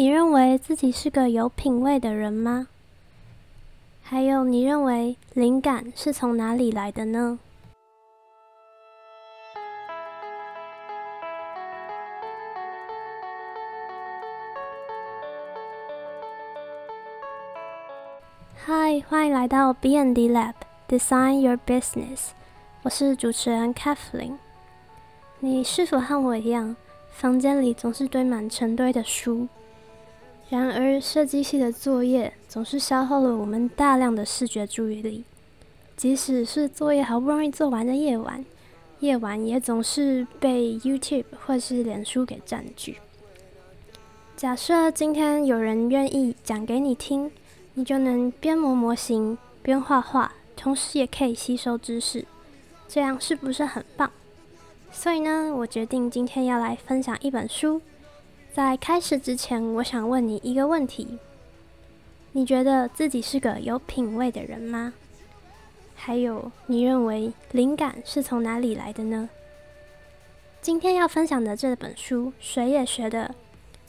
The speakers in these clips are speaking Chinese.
你认为自己是个有品味的人吗？还有，你认为灵感是从哪里来的呢？嗨，欢迎来到 B&D Lab Design Your Business，我是主持人 Kathleen。你是否和我一样，房间里总是堆满成堆的书？然而，设计系的作业总是消耗了我们大量的视觉注意力。即使是作业好不容易做完的夜晚，夜晚也总是被 YouTube 或是脸书给占据。假设今天有人愿意讲给你听。你就能边磨模型边画画，同时也可以吸收知识，这样是不是很棒？所以呢，我决定今天要来分享一本书。在开始之前，我想问你一个问题：你觉得自己是个有品味的人吗？还有，你认为灵感是从哪里来的呢？今天要分享的这本书，谁也学的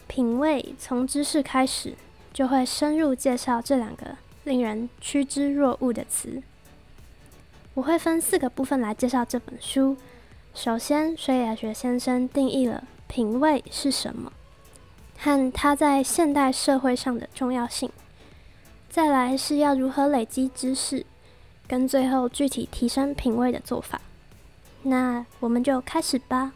品味从知识开始。就会深入介绍这两个令人趋之若鹜的词。我会分四个部分来介绍这本书。首先，水野学先生定义了品味是什么，和它在现代社会上的重要性。再来是要如何累积知识，跟最后具体提升品味的做法。那我们就开始吧。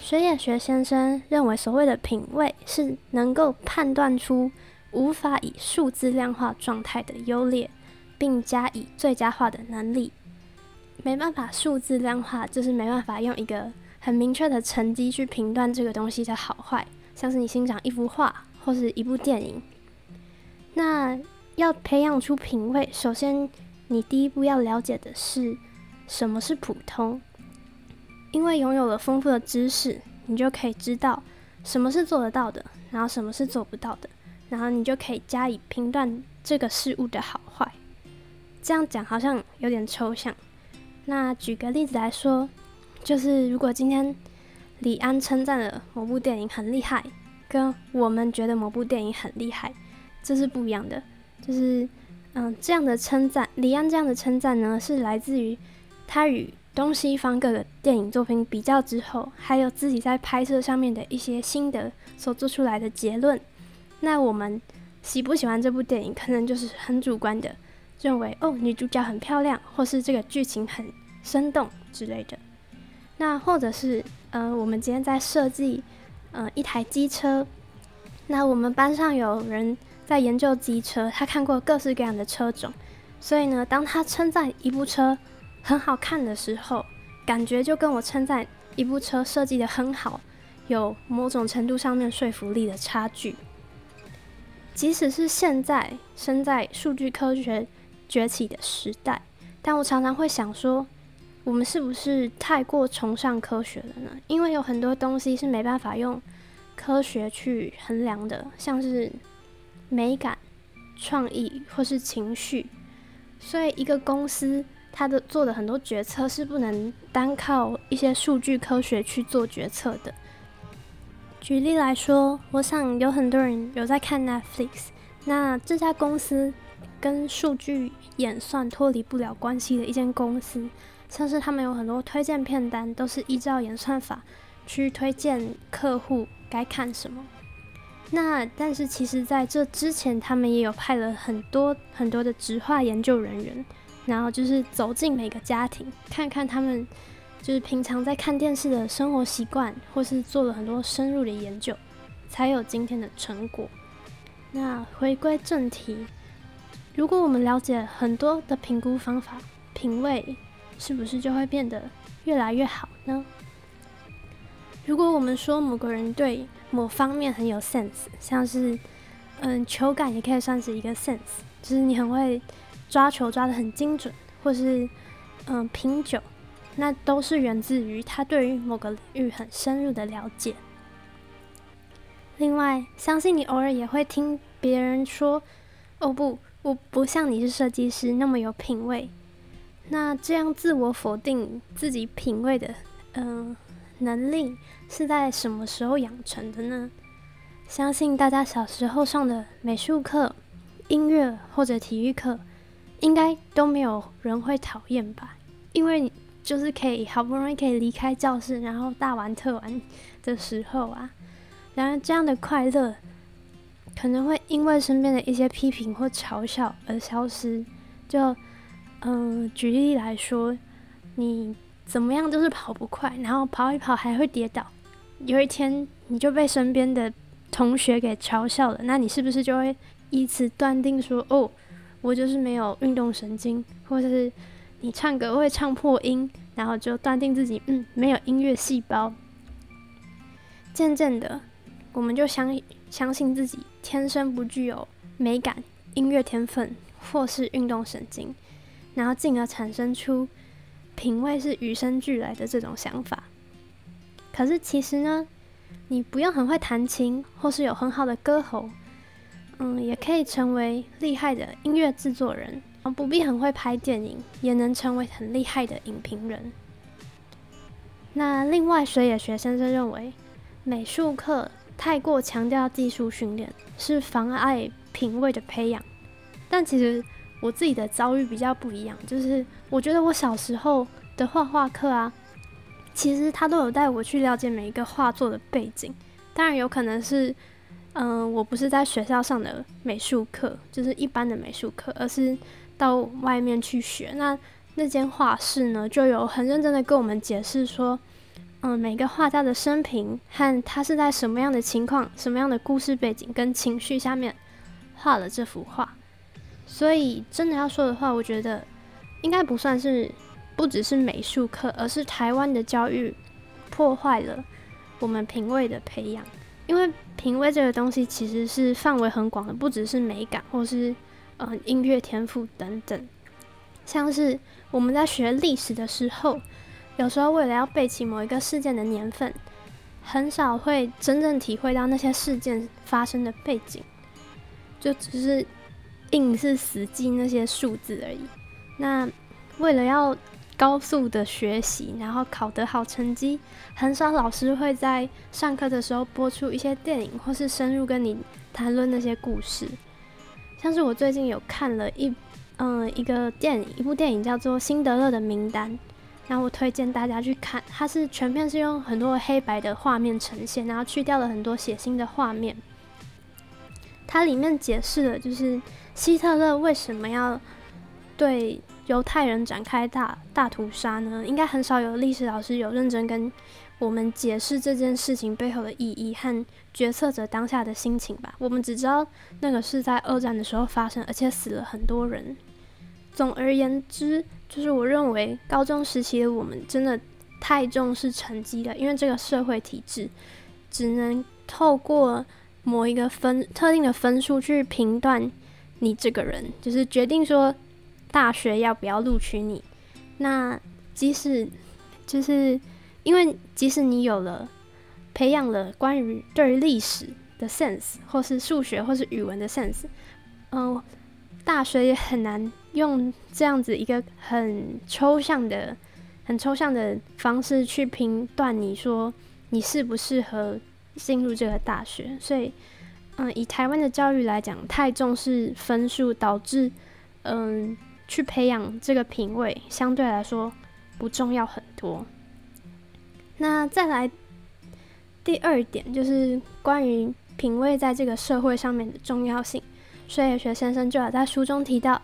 水野学先生认为，所谓的品味是能够判断出无法以数字量化状态的优劣，并加以最佳化的能力。没办法数字量化，就是没办法用一个很明确的成绩去评断这个东西的好坏，像是你欣赏一幅画或是一部电影。那要培养出品味，首先你第一步要了解的是什么是普通。因为拥有了丰富的知识，你就可以知道什么是做得到的，然后什么是做不到的，然后你就可以加以评断这个事物的好坏。这样讲好像有点抽象。那举个例子来说，就是如果今天李安称赞了某部电影很厉害，跟我们觉得某部电影很厉害，这是不一样的。就是嗯，这样的称赞，李安这样的称赞呢，是来自于他与。东西方各个电影作品比较之后，还有自己在拍摄上面的一些心得所做出来的结论。那我们喜不喜欢这部电影，可能就是很主观的，认为哦女主角很漂亮，或是这个剧情很生动之类的。那或者是呃，我们今天在设计呃一台机车，那我们班上有人在研究机车，他看过各式各样的车种，所以呢，当他称赞一部车。很好看的时候，感觉就跟我称赞一部车设计的很好，有某种程度上面说服力的差距。即使是现在身在数据科学崛起的时代，但我常常会想说，我们是不是太过崇尚科学了呢？因为有很多东西是没办法用科学去衡量的，像是美感、创意或是情绪。所以一个公司。它的做的很多决策是不能单靠一些数据科学去做决策的。举例来说，我想有很多人有在看 Netflix，那这家公司跟数据演算脱离不了关系的一间公司，像是他们有很多推荐片单都是依照演算法去推荐客户该看什么。那但是其实在这之前，他们也有派了很多很多的直化研究人员。然后就是走进每个家庭，看看他们就是平常在看电视的生活习惯，或是做了很多深入的研究，才有今天的成果。那回归正题，如果我们了解很多的评估方法，品味是不是就会变得越来越好呢？如果我们说某个人对某方面很有 sense，像是嗯球感也可以算是一个 sense，就是你很会。抓球抓得很精准，或是嗯品酒，那都是源自于他对于某个领域很深入的了解。另外，相信你偶尔也会听别人说：“哦不，我不像你是设计师那么有品味。那这样自我否定自己品味的，嗯，能力是在什么时候养成的呢？相信大家小时候上的美术课、音乐或者体育课，应该都没有人会讨厌吧？因为就是可以好不容易可以离开教室，然后大玩特玩的时候啊。然而这样的快乐，可能会因为身边的一些批评或嘲笑而消失。就嗯，举例来说，你怎么样就是跑不快，然后跑一跑还会跌倒，有一天你就被身边的同学给嘲笑了，那你是不是就会以此断定说，哦，我就是没有运动神经，或者是你唱歌会唱破音，然后就断定自己嗯没有音乐细胞。渐渐的，我们就相相信自己天生不具有美感、音乐天分，或是运动神经。然后进而产生出品味是与生俱来的这种想法。可是其实呢，你不用很会弹琴，或是有很好的歌喉，嗯，也可以成为厉害的音乐制作人。不必很会拍电影，也能成为很厉害的影评人。那另外，水野学先生认为，美术课太过强调技术训练，是妨碍品味的培养。但其实。我自己的遭遇比较不一样，就是我觉得我小时候的画画课啊，其实他都有带我去了解每一个画作的背景。当然有可能是，嗯，我不是在学校上的美术课，就是一般的美术课，而是到外面去学。那那间画室呢，就有很认真的跟我们解释说，嗯，每个画家的生平和他是在什么样的情况、什么样的故事背景跟情绪下面画了这幅画。所以，真的要说的话，我觉得应该不算是不只是美术课，而是台湾的教育破坏了我们品味的培养。因为品味这个东西其实是范围很广的，不只是美感，或是嗯音乐天赋等等。像是我们在学历史的时候，有时候为了要背起某一个事件的年份，很少会真正体会到那些事件发生的背景，就只是。硬是死记那些数字而已。那为了要高速的学习，然后考得好成绩，很少老师会在上课的时候播出一些电影，或是深入跟你谈论那些故事。像是我最近有看了一嗯一个电影，一部电影叫做《辛德勒的名单》，然后我推荐大家去看。它是全片是用很多黑白的画面呈现，然后去掉了很多血腥的画面。它里面解释了就是。希特勒为什么要对犹太人展开大大屠杀呢？应该很少有历史老师有认真跟我们解释这件事情背后的意义和决策者当下的心情吧。我们只知道那个是在二战的时候发生，而且死了很多人。总而言之，就是我认为高中时期的我们真的太重视成绩了，因为这个社会体制只能透过某一个分特定的分数去评断。你这个人就是决定说大学要不要录取你，那即使就是因为即使你有了培养了关于对历史的 sense，或是数学或是语文的 sense，嗯，大学也很难用这样子一个很抽象的、很抽象的方式去评断你说你适不适合进入这个大学，所以。嗯，以台湾的教育来讲，太重视分数，导致嗯，去培养这个品味相对来说不重要很多。那再来第二点，就是关于品味在这个社会上面的重要性。所以学先生就有在书中提到，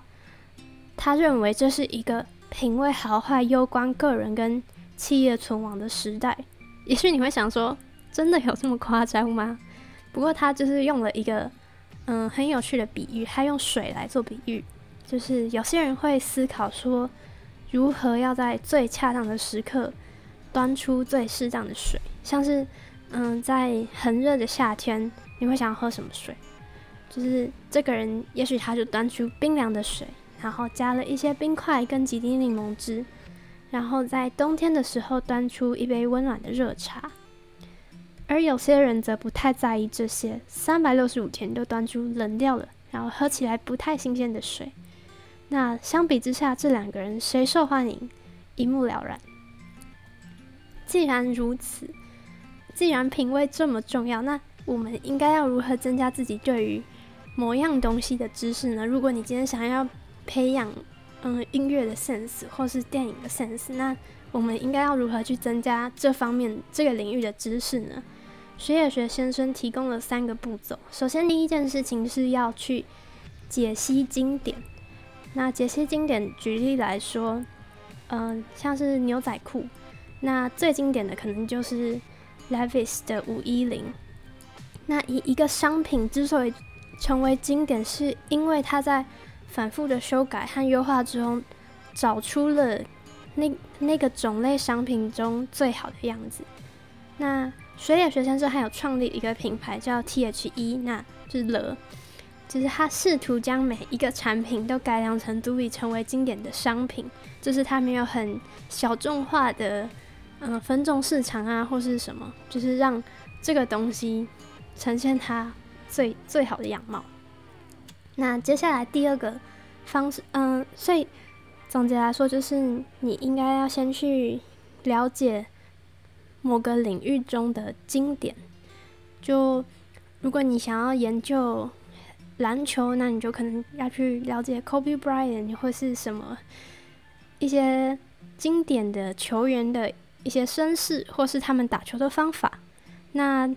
他认为这是一个品味好坏攸关个人跟企业存亡的时代。也许你会想说，真的有这么夸张吗？不过他就是用了一个嗯很有趣的比喻，他用水来做比喻，就是有些人会思考说，如何要在最恰当的时刻端出最适当的水，像是嗯在很热的夏天，你会想要喝什么水？就是这个人也许他就端出冰凉的水，然后加了一些冰块跟几滴柠檬汁，然后在冬天的时候端出一杯温暖的热茶。而有些人则不太在意这些，三百六十五天都端出冷掉了、然后喝起来不太新鲜的水。那相比之下，这两个人谁受欢迎，一目了然。既然如此，既然品味这么重要，那我们应该要如何增加自己对于某样东西的知识呢？如果你今天想要培养嗯音乐的 sense 或是电影的 sense，那我们应该要如何去增加这方面这个领域的知识呢？学野学先生提供了三个步骤。首先，第一件事情是要去解析经典。那解析经典，举例来说，嗯，像是牛仔裤，那最经典的可能就是 Levi's 的五一零。那一一个商品之所以成为经典，是因为它在反复的修改和优化中，找出了那那个种类商品中最好的样子。那水野学先生还有创立一个品牌叫 T.H.E，那就是了。就是他试图将每一个产品都改良成足以成为经典的商品，就是他没有很小众化的，嗯，分众市场啊，或是什么，就是让这个东西呈现它最最好的样貌。那接下来第二个方式，嗯，所以总结来说，就是你应该要先去了解某个领域中的经典。就如果你想要研究。篮球，那你就可能要去了解 Kobe Bryant 或是什么一些经典的球员的一些身世，或是他们打球的方法。那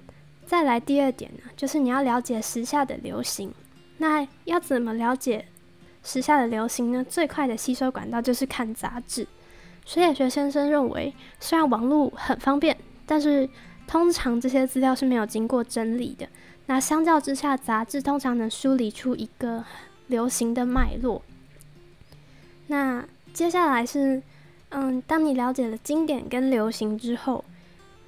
再来第二点呢，就是你要了解时下的流行。那要怎么了解时下的流行呢？最快的吸收管道就是看杂志。水野学先生认为，虽然网络很方便，但是通常这些资料是没有经过整理的。那相较之下，杂志通常能梳理出一个流行的脉络。那接下来是，嗯，当你了解了经典跟流行之后，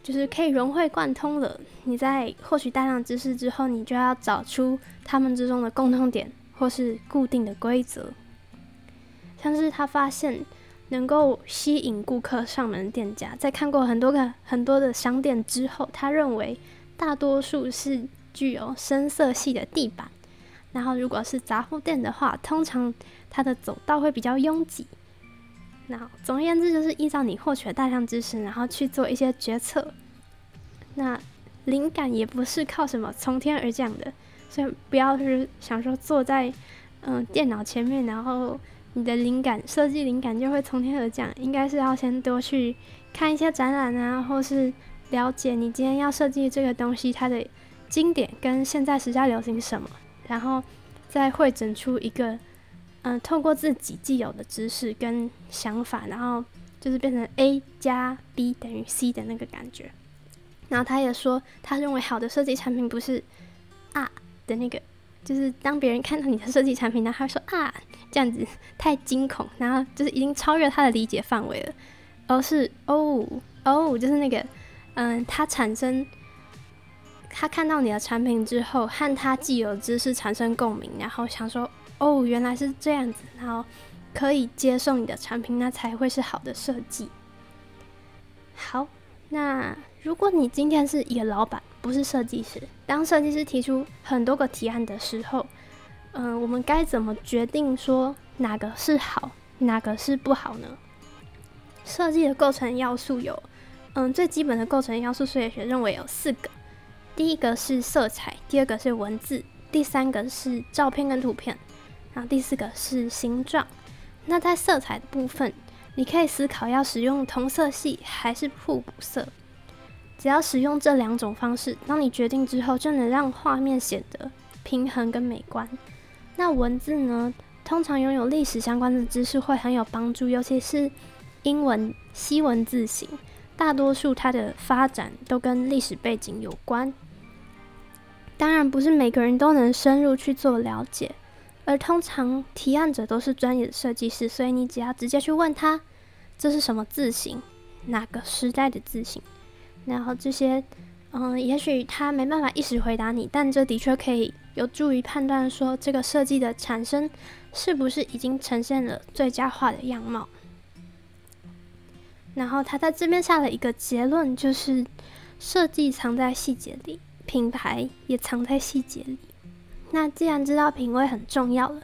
就是可以融会贯通了。你在获取大量知识之后，你就要找出他们之中的共通点或是固定的规则。像是他发现能够吸引顾客上门的店家，在看过很多个很多的商店之后，他认为大多数是。具有深色系的地板，然后如果是杂货店的话，通常它的走道会比较拥挤。那总而言之，就是依照你获取的大量知识，然后去做一些决策。那灵感也不是靠什么从天而降的，所以不要是想说坐在嗯电脑前面，然后你的灵感设计灵感就会从天而降。应该是要先多去看一些展览啊，或是了解你今天要设计这个东西它的。经典跟现在时下流行什么，然后再汇整出一个，嗯，透过自己既有的知识跟想法，然后就是变成 A 加 B 等于 C 的那个感觉。然后他也说，他认为好的设计产品不是啊的那个，就是当别人看到你的设计产品，然后他说啊这样子太惊恐，然后就是已经超越他的理解范围了，而是哦哦，就是那个嗯，他产生。他看到你的产品之后，和他既有知识产生共鸣，然后想说：“哦，原来是这样子。”然后可以接受你的产品，那才会是好的设计。好，那如果你今天是一个老板，不是设计师，当设计师提出很多个提案的时候，嗯，我们该怎么决定说哪个是好，哪个是不好呢？设计的构成要素有，嗯，最基本的构成要素，数学认为有四个。第一个是色彩，第二个是文字，第三个是照片跟图片，然后第四个是形状。那在色彩的部分，你可以思考要使用同色系还是互补色。只要使用这两种方式，当你决定之后，就能让画面显得平衡跟美观。那文字呢？通常拥有历史相关的知识会很有帮助，尤其是英文西文字型，大多数它的发展都跟历史背景有关。当然不是每个人都能深入去做了解，而通常提案者都是专业的设计师，所以你只要直接去问他这是什么字形，哪个时代的字形，然后这些，嗯，也许他没办法一时回答你，但这的确可以有助于判断说这个设计的产生是不是已经呈现了最佳化的样貌。然后他在这边下了一个结论，就是设计藏在细节里。品牌也藏在细节里。那既然知道品味很重要了，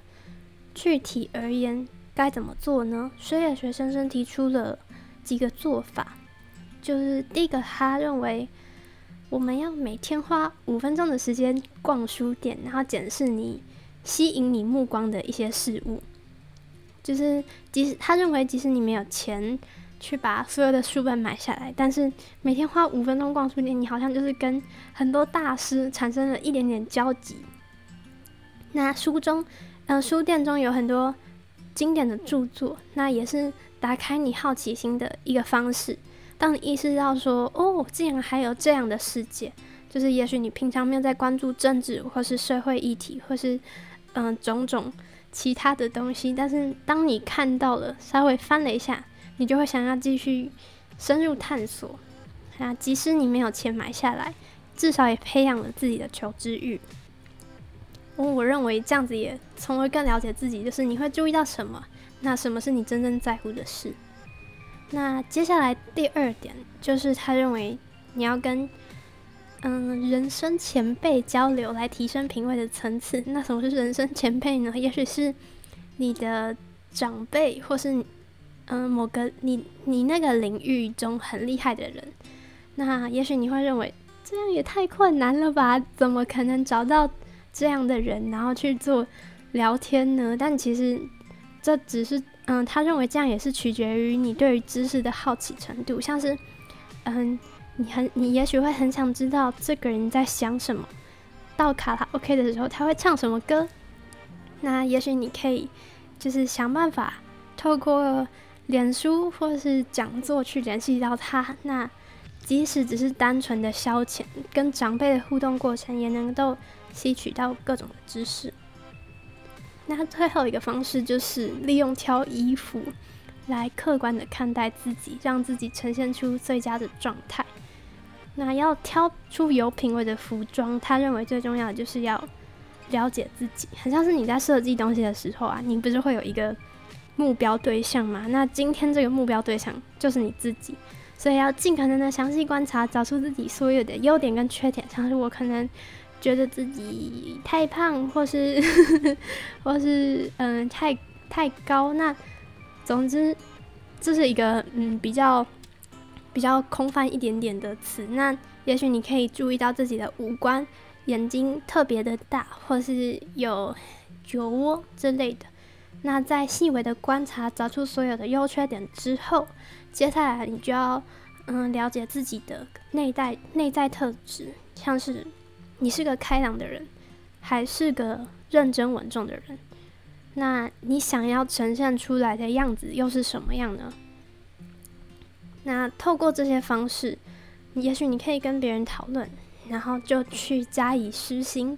具体而言该怎么做呢？水野学先生提出了几个做法，就是第一个，他认为我们要每天花五分钟的时间逛书店，然后检视你吸引你目光的一些事物。就是即使他认为，即使你没有钱去把所有的书本买下来，但是每天花五分钟逛书店，你好像就是跟很多大师产生了一点点交集。那书中，呃，书店中有很多经典的著作，那也是打开你好奇心的一个方式。当你意识到说，哦，竟然还有这样的世界，就是也许你平常没有在关注政治或是社会议题，或是嗯种种其他的东西，但是当你看到了，稍微翻了一下，你就会想要继续深入探索。那即使你没有钱买下来，至少也培养了自己的求知欲。我认为这样子也从而更了解自己，就是你会注意到什么，那什么是你真正在乎的事。那接下来第二点就是他认为你要跟嗯人生前辈交流来提升品味的层次。那什么是人生前辈呢？也许是你的长辈，或是嗯某个你你那个领域中很厉害的人。那也许你会认为这样也太困难了吧？怎么可能找到？这样的人，然后去做聊天呢？但其实这只是，嗯，他认为这样也是取决于你对于知识的好奇程度。像是，嗯，你很，你也许会很想知道这个人在想什么，到卡拉 OK 的时候他会唱什么歌。那也许你可以就是想办法透过脸书或是讲座去联系到他。那即使只是单纯的消遣，跟长辈的互动过程也能够。吸取到各种的知识。那最后一个方式就是利用挑衣服来客观的看待自己，让自己呈现出最佳的状态。那要挑出有品味的服装，他认为最重要的就是要了解自己。很像是你在设计东西的时候啊，你不是会有一个目标对象吗？那今天这个目标对象就是你自己，所以要尽可能的详细观察，找出自己所有的优点跟缺点。像是我可能。觉得自己太胖，或是 或是嗯太太高，那总之这是一个嗯比较比较空泛一点点的词。那也许你可以注意到自己的五官，眼睛特别的大，或是有酒窝之类的。那在细微的观察，找出所有的优缺点之后，接下来你就要嗯了解自己的内在内在特质，像是。你是个开朗的人，还是个认真稳重的人？那你想要呈现出来的样子又是什么样呢？那透过这些方式，也许你可以跟别人讨论，然后就去加以实行。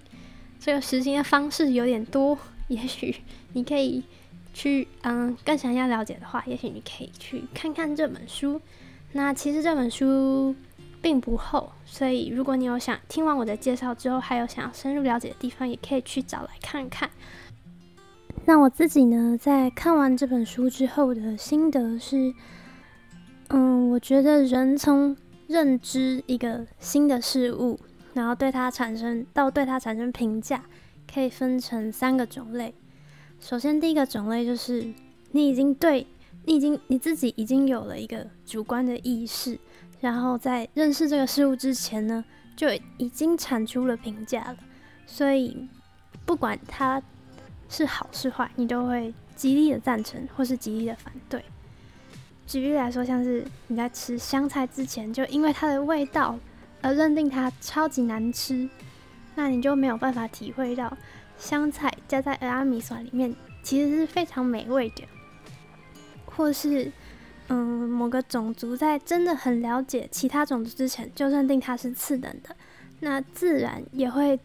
这个实行的方式有点多，也许你可以去，嗯，更想要了解的话，也许你可以去看看这本书。那其实这本书。并不厚，所以如果你有想听完我的介绍之后，还有想要深入了解的地方，也可以去找来看看。那我自己呢，在看完这本书之后的心得是，嗯，我觉得人从认知一个新的事物，然后对它产生到对它产生评价，可以分成三个种类。首先，第一个种类就是你已经对你已经你自己已经有了一个主观的意识。然后在认识这个事物之前呢，就已经产出了评价了，所以不管它是好是坏，你都会极力的赞成或是极力的反对。举例来说，像是你在吃香菜之前，就因为它的味道而认定它超级难吃，那你就没有办法体会到香菜加在阿米索里面其实是非常美味的，或是。嗯，某个种族在真的很了解其他种族之前，就认定它是次等的，那自然也会，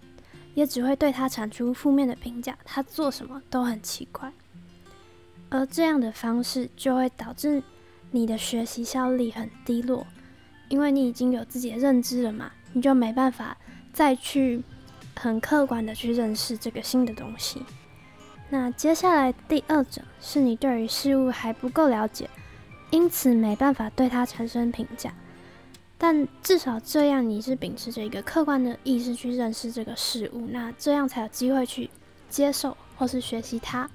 也只会对它产出负面的评价。它做什么都很奇怪，而这样的方式就会导致你的学习效率很低落，因为你已经有自己的认知了嘛，你就没办法再去很客观的去认识这个新的东西。那接下来第二种是你对于事物还不够了解。因此没办法对它产生评价。但至少这样你是秉持着一个客观的意识去认识这个事物，那这样才有机会去接受或是学习它。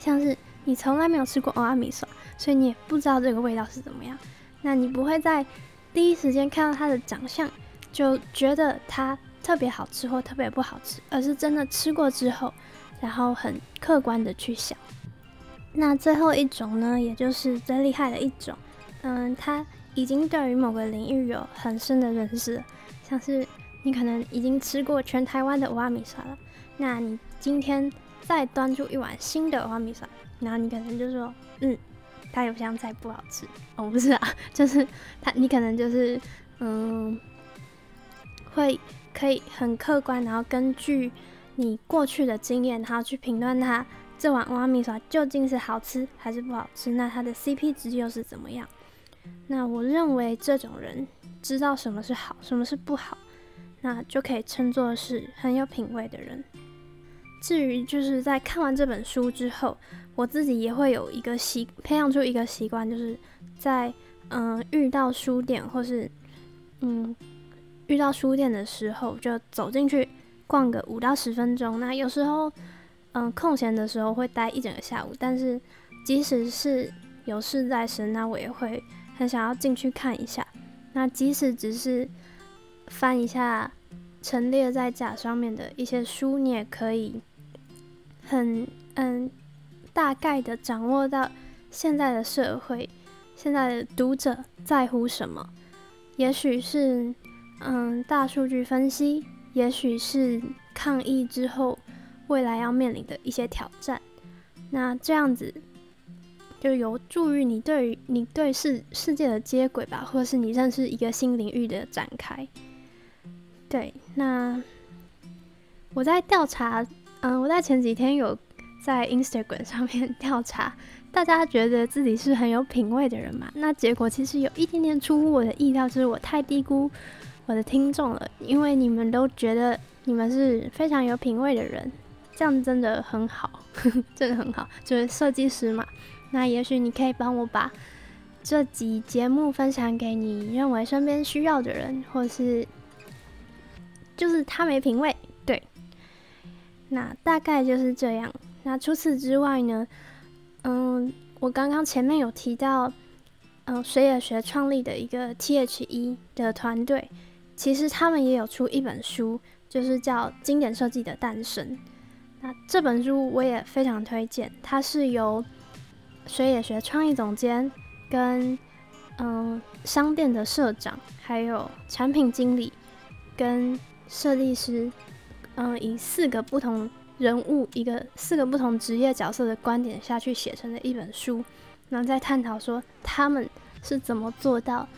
像是你从来没有吃过欧阿米索，所以你也不知道这个味道是怎么样，那你不会在第一时间看到它的长相就觉得它特别好吃或特别不好吃，而是真的吃过之后，然后很客观的去想。那最后一种呢，也就是最厉害的一种，嗯，他已经对于某个领域有很深的认识，像是你可能已经吃过全台湾的欧阿米沙了，那你今天。再端出一碗新的花米沙，然后你可能就说，嗯，它有香菜不好吃。哦，不是啊，就是他，你可能就是，嗯，会可以很客观，然后根据你过去的经验，然后去评断它这碗花米沙究竟是好吃还是不好吃，那它的 CP 值又是怎么样？那我认为这种人知道什么是好，什么是不好，那就可以称作是很有品味的人。至于就是在看完这本书之后，我自己也会有一个习，培养出一个习惯，就是在嗯遇到书店或是嗯遇到书店的时候，就走进去逛个五到十分钟。那有时候嗯空闲的时候会待一整个下午，但是即使是有事在身，那我也会很想要进去看一下。那即使只是翻一下陈列在架上面的一些书，你也可以。很嗯，大概的掌握到现在的社会，现在的读者在乎什么？也许是嗯大数据分析，也许是抗疫之后未来要面临的一些挑战。那这样子就有助于你对于你对世世界的接轨吧，或是你认识一个新领域的展开。对，那我在调查。嗯，我在前几天有在 Instagram 上面调查，大家觉得自己是很有品味的人嘛？那结果其实有一点点出乎我的意料，就是我太低估我的听众了，因为你们都觉得你们是非常有品味的人，这样真的很好，真的很好。就是设计师嘛，那也许你可以帮我把这集节目分享给你认为身边需要的人，或是就是他没品味。对那大概就是这样。那除此之外呢？嗯，我刚刚前面有提到，嗯，水野学创立的一个 T.H.E 的团队，其实他们也有出一本书，就是叫《经典设计的诞生》。那这本书我也非常推荐，它是由水野学创意总监跟嗯商店的社长，还有产品经理跟设计师。嗯，以四个不同人物、一个四个不同职业角色的观点下去写成的一本书，然后再探讨说他们是怎么做到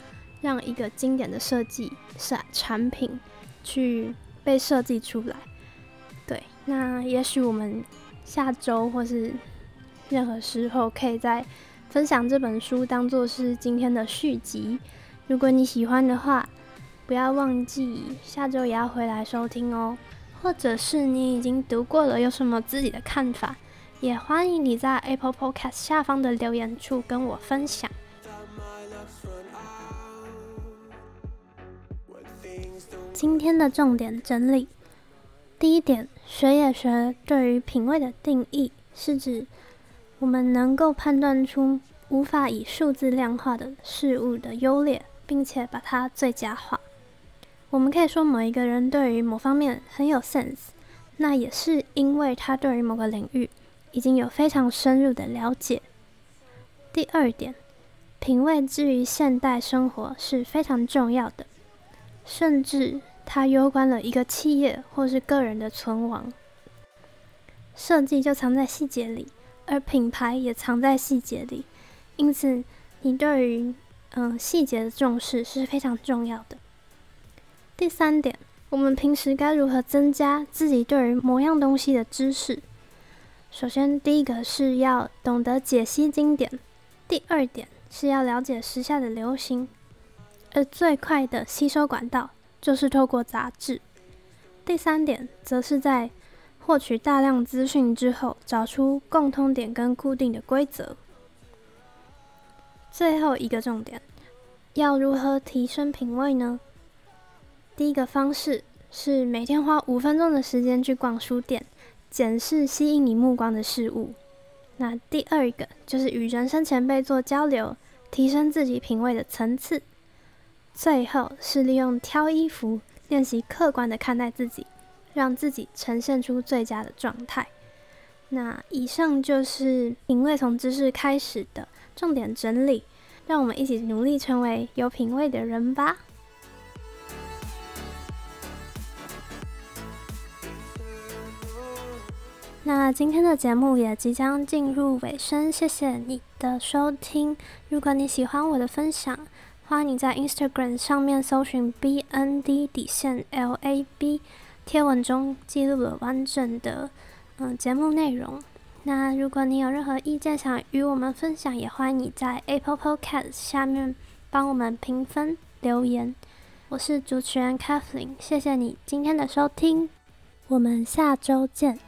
让一个经典的设计产产品去被设计出来。那也许我们下周或是任何时候可以再分享这本书，当做是今天的续集。如果你喜欢的话，不要忘记下周也要回来收听哦。或者是你已经读过了，有什么自己的看法，也欢迎你在 Apple Podcast 下方的留言处跟我分享。今天的重点整理：第一点，学也学对于品味的定义，是指我们能够判断出无法以数字量化的事物的优劣，并且把它最佳化。我们可以说某一个人对于某方面很有 sense，那也是因为他对于某个领域已经有非常深入的了解。第二点，品味之于现代生活是非常重要的，甚至它攸关了一个企业或是个人的存亡。设计就藏在细节里，而品牌也藏在细节里，因此你对于嗯细节的重视是非常重要的。第三点，我们平时该如何增加自己对于某样东西的知识？首先，第一个是要懂得解析经典；第二点是要了解时下的流行；而最快的吸收管道就是透过杂志。第三点则是在获取大量资讯之后，找出共通点跟固定的规则。最后一个重点。要如何提升品味呢？第一个方式是每天花五分钟的时间去逛书店，检视吸引你目光的事物。那第二个就是与人生前辈做交流，提升自己品味的层次。最后是利用挑衣服练习客观的看待自己，让自己呈现出最佳的状态。那以上就是品味从知识开始的重点整理，让我们一起努力成为有品味的人吧。那今天的节目也即将进入尾声，谢谢你的收听。如果你喜欢我的分享，欢迎你在 Instagram 上面搜寻 BND 底线 LAB，贴文中记录了完整的嗯节目内容。那如果你有任何意见想与我们分享，也欢迎你在 Apple Podcast 下面帮我们评分留言。我是主持人 Kathleen，谢谢你今天的收听，我们下周见。